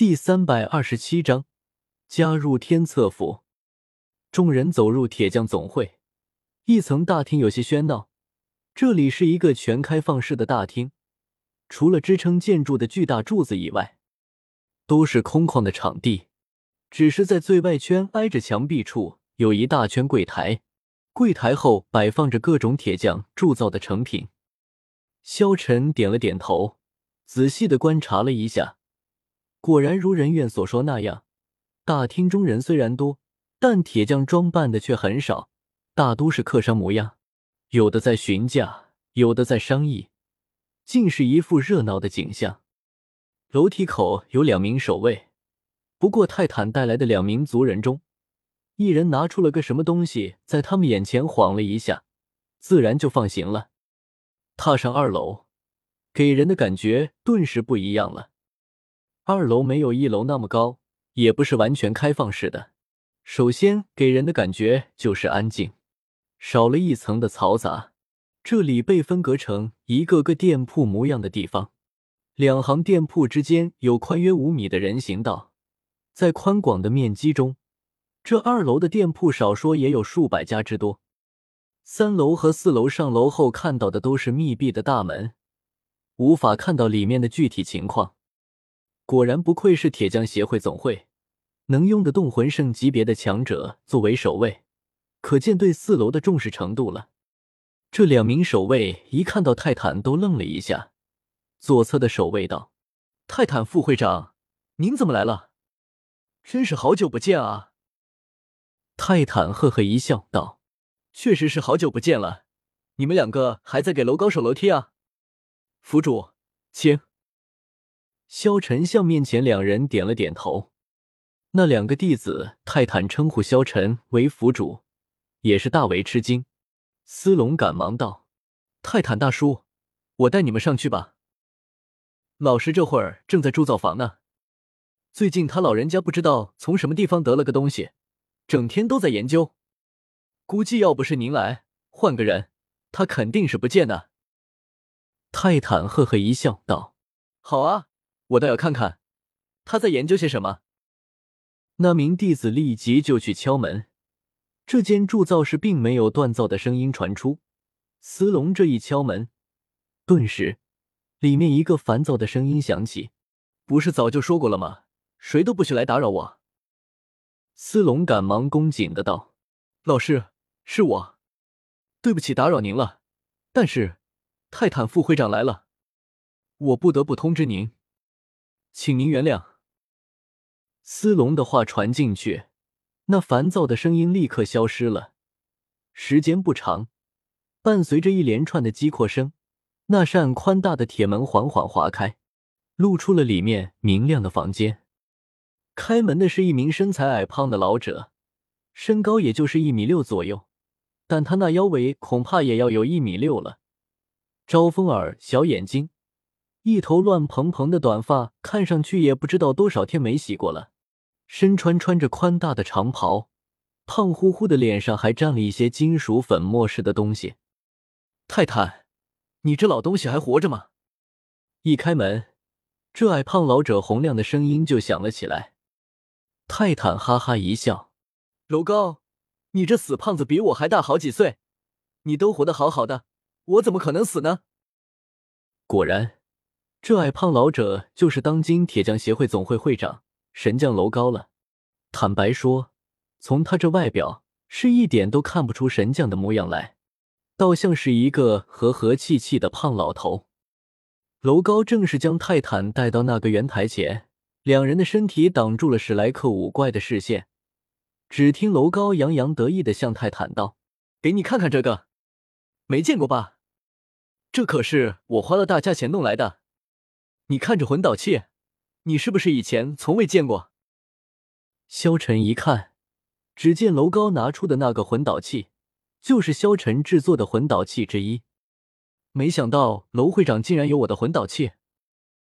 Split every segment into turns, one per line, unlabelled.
第三百二十七章加入天策府。众人走入铁匠总会，一层大厅有些喧闹。这里是一个全开放式的大厅，除了支撑建筑的巨大柱子以外，都是空旷的场地。只是在最外圈挨着墙壁处有一大圈柜台，柜台后摆放着各种铁匠铸造的成品。萧晨点了点头，仔细的观察了一下。果然如人院所说那样，大厅中人虽然多，但铁匠装扮的却很少，大都是客商模样，有的在询价，有的在商议，竟是一副热闹的景象。楼梯口有两名守卫，不过泰坦带来的两名族人中，一人拿出了个什么东西，在他们眼前晃了一下，自然就放行了。踏上二楼，给人的感觉顿时不一样了。二楼没有一楼那么高，也不是完全开放式的。首先给人的感觉就是安静，少了一层的嘈杂。这里被分隔成一个个店铺模样的地方，两行店铺之间有宽约五米的人行道。在宽广的面积中，这二楼的店铺少说也有数百家之多。三楼和四楼上楼后看到的都是密闭的大门，无法看到里面的具体情况。果然不愧是铁匠协会总会，能用得动魂圣级别的强者作为守卫，可见对四楼的重视程度了。这两名守卫一看到泰坦，都愣了一下。左侧的守卫道：“泰坦副会长，您怎么来了？真是好久不见啊！”泰坦呵呵一笑，道：“确实是好久不见了。你们两个还在给楼高守楼梯啊？府主，请。”萧晨向面前两人点了点头，那两个弟子泰坦称呼萧晨为府主，也是大为吃惊。司龙赶忙道：“泰坦大叔，我带你们上去吧。老师这会儿正在铸造房呢，最近他老人家不知道从什么地方得了个东西，整天都在研究。估计要不是您来，换个人，他肯定是不见的。”泰坦呵呵一笑道：“好啊。”我倒要看看他在研究些什么。那名弟子立即就去敲门。这间铸造室并没有锻造的声音传出。司龙这一敲门，顿时里面一个烦躁的声音响起：“不是早就说过了吗？谁都不许来打扰我。”司龙赶忙恭谨的道：“老师，是我，对不起打扰您了。但是泰坦副会长来了，我不得不通知您。”请您原谅。斯隆的话传进去，那烦躁的声音立刻消失了。时间不长，伴随着一连串的击扩声，那扇宽大的铁门缓缓划开，露出了里面明亮的房间。开门的是一名身材矮胖的老者，身高也就是一米六左右，但他那腰围恐怕也要有一米六了。招风耳，小眼睛。一头乱蓬蓬的短发，看上去也不知道多少天没洗过了。身穿穿着宽大的长袍，胖乎乎的脸上还沾了一些金属粉末似的东西。泰坦，你这老东西还活着吗？一开门，这矮胖老者洪亮的声音就响了起来。泰坦哈哈一笑：“楼高，你这死胖子比我还大好几岁，你都活得好好的，我怎么可能死呢？”果然。这矮胖老者就是当今铁匠协会总会会长神将楼高了。坦白说，从他这外表是一点都看不出神将的模样来，倒像是一个和和气气的胖老头。楼高正是将泰坦带到那个圆台前，两人的身体挡住了史莱克五怪的视线。只听楼高洋洋得意的向泰坦道：“给你看看这个，没见过吧？这可是我花了大价钱弄来的。”你看这魂导器，你是不是以前从未见过？萧晨一看，只见楼高拿出的那个魂导器，就是萧晨制作的魂导器之一。没想到楼会长竟然有我的魂导器。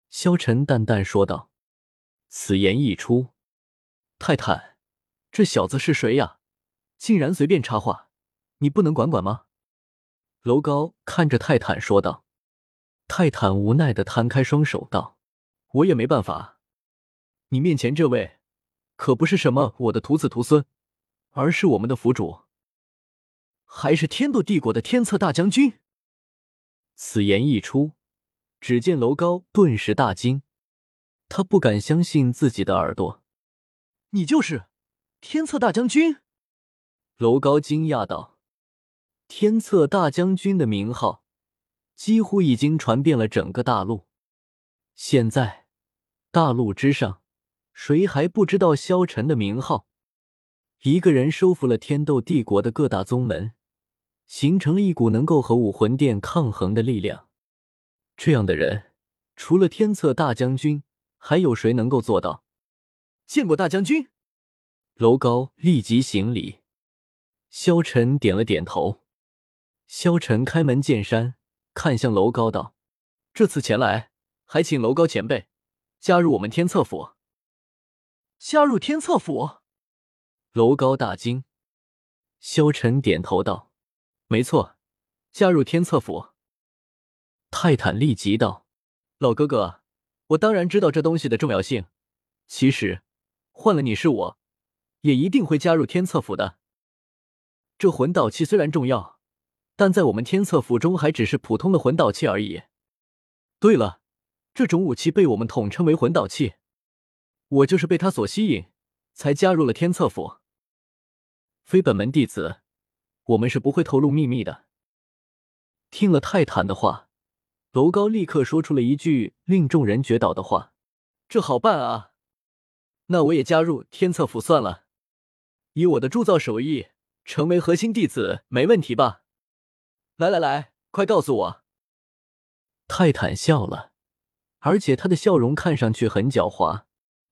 萧晨淡淡说道。此言一出，泰坦，这小子是谁呀？竟然随便插话，你不能管管吗？楼高看着泰坦说道。泰坦无奈的摊开双手道：“我也没办法。你面前这位可不是什么我的徒子徒孙，而是我们的府主，还是天斗帝国的天策大将军。”此言一出，只见楼高顿时大惊，他不敢相信自己的耳朵：“你就是天策大将军？”楼高惊讶道：“天策大将军的名号，几乎已经传遍了整个大陆。现在，大陆之上，谁还不知道萧晨的名号？一个人收服了天斗帝国的各大宗门。”形成了一股能够和武魂殿抗衡的力量。这样的人，除了天策大将军，还有谁能够做到？见过大将军。楼高立即行礼。萧晨点了点头。萧晨开门见山，看向楼高道：“这次前来，还请楼高前辈加入我们天策府。”加入天策府？楼高大惊。萧晨点头道。没错，加入天策府。泰坦立即道：“老哥哥，我当然知道这东西的重要性。其实，换了你是我，也一定会加入天策府的。这魂导器虽然重要，但在我们天策府中还只是普通的魂导器而已。对了，这种武器被我们统称为魂导器。我就是被它所吸引，才加入了天策府。非本门弟子。”我们是不会透露秘密的。听了泰坦的话，楼高立刻说出了一句令众人绝倒的话：“这好办啊，那我也加入天策府算了，以我的铸造手艺，成为核心弟子没问题吧？”来来来，快告诉我！泰坦笑了，而且他的笑容看上去很狡猾。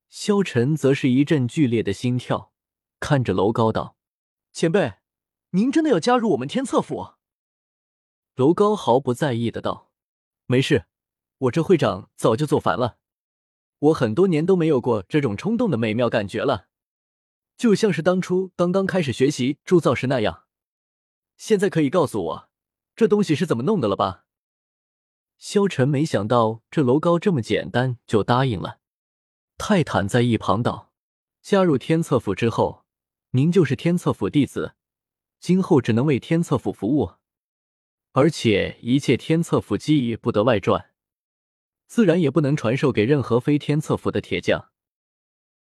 萧晨则是一阵剧烈的心跳，看着楼高道：“前辈。”您真的要加入我们天策府？楼高毫不在意的道：“没事，我这会长早就做烦了。我很多年都没有过这种冲动的美妙感觉了，就像是当初刚刚开始学习铸造时那样。现在可以告诉我，这东西是怎么弄的了吧？”萧晨没想到这楼高这么简单就答应了。泰坦在一旁道：“加入天策府之后，您就是天策府弟子。”今后只能为天策府服务，而且一切天策府技艺不得外传，自然也不能传授给任何非天策府的铁匠。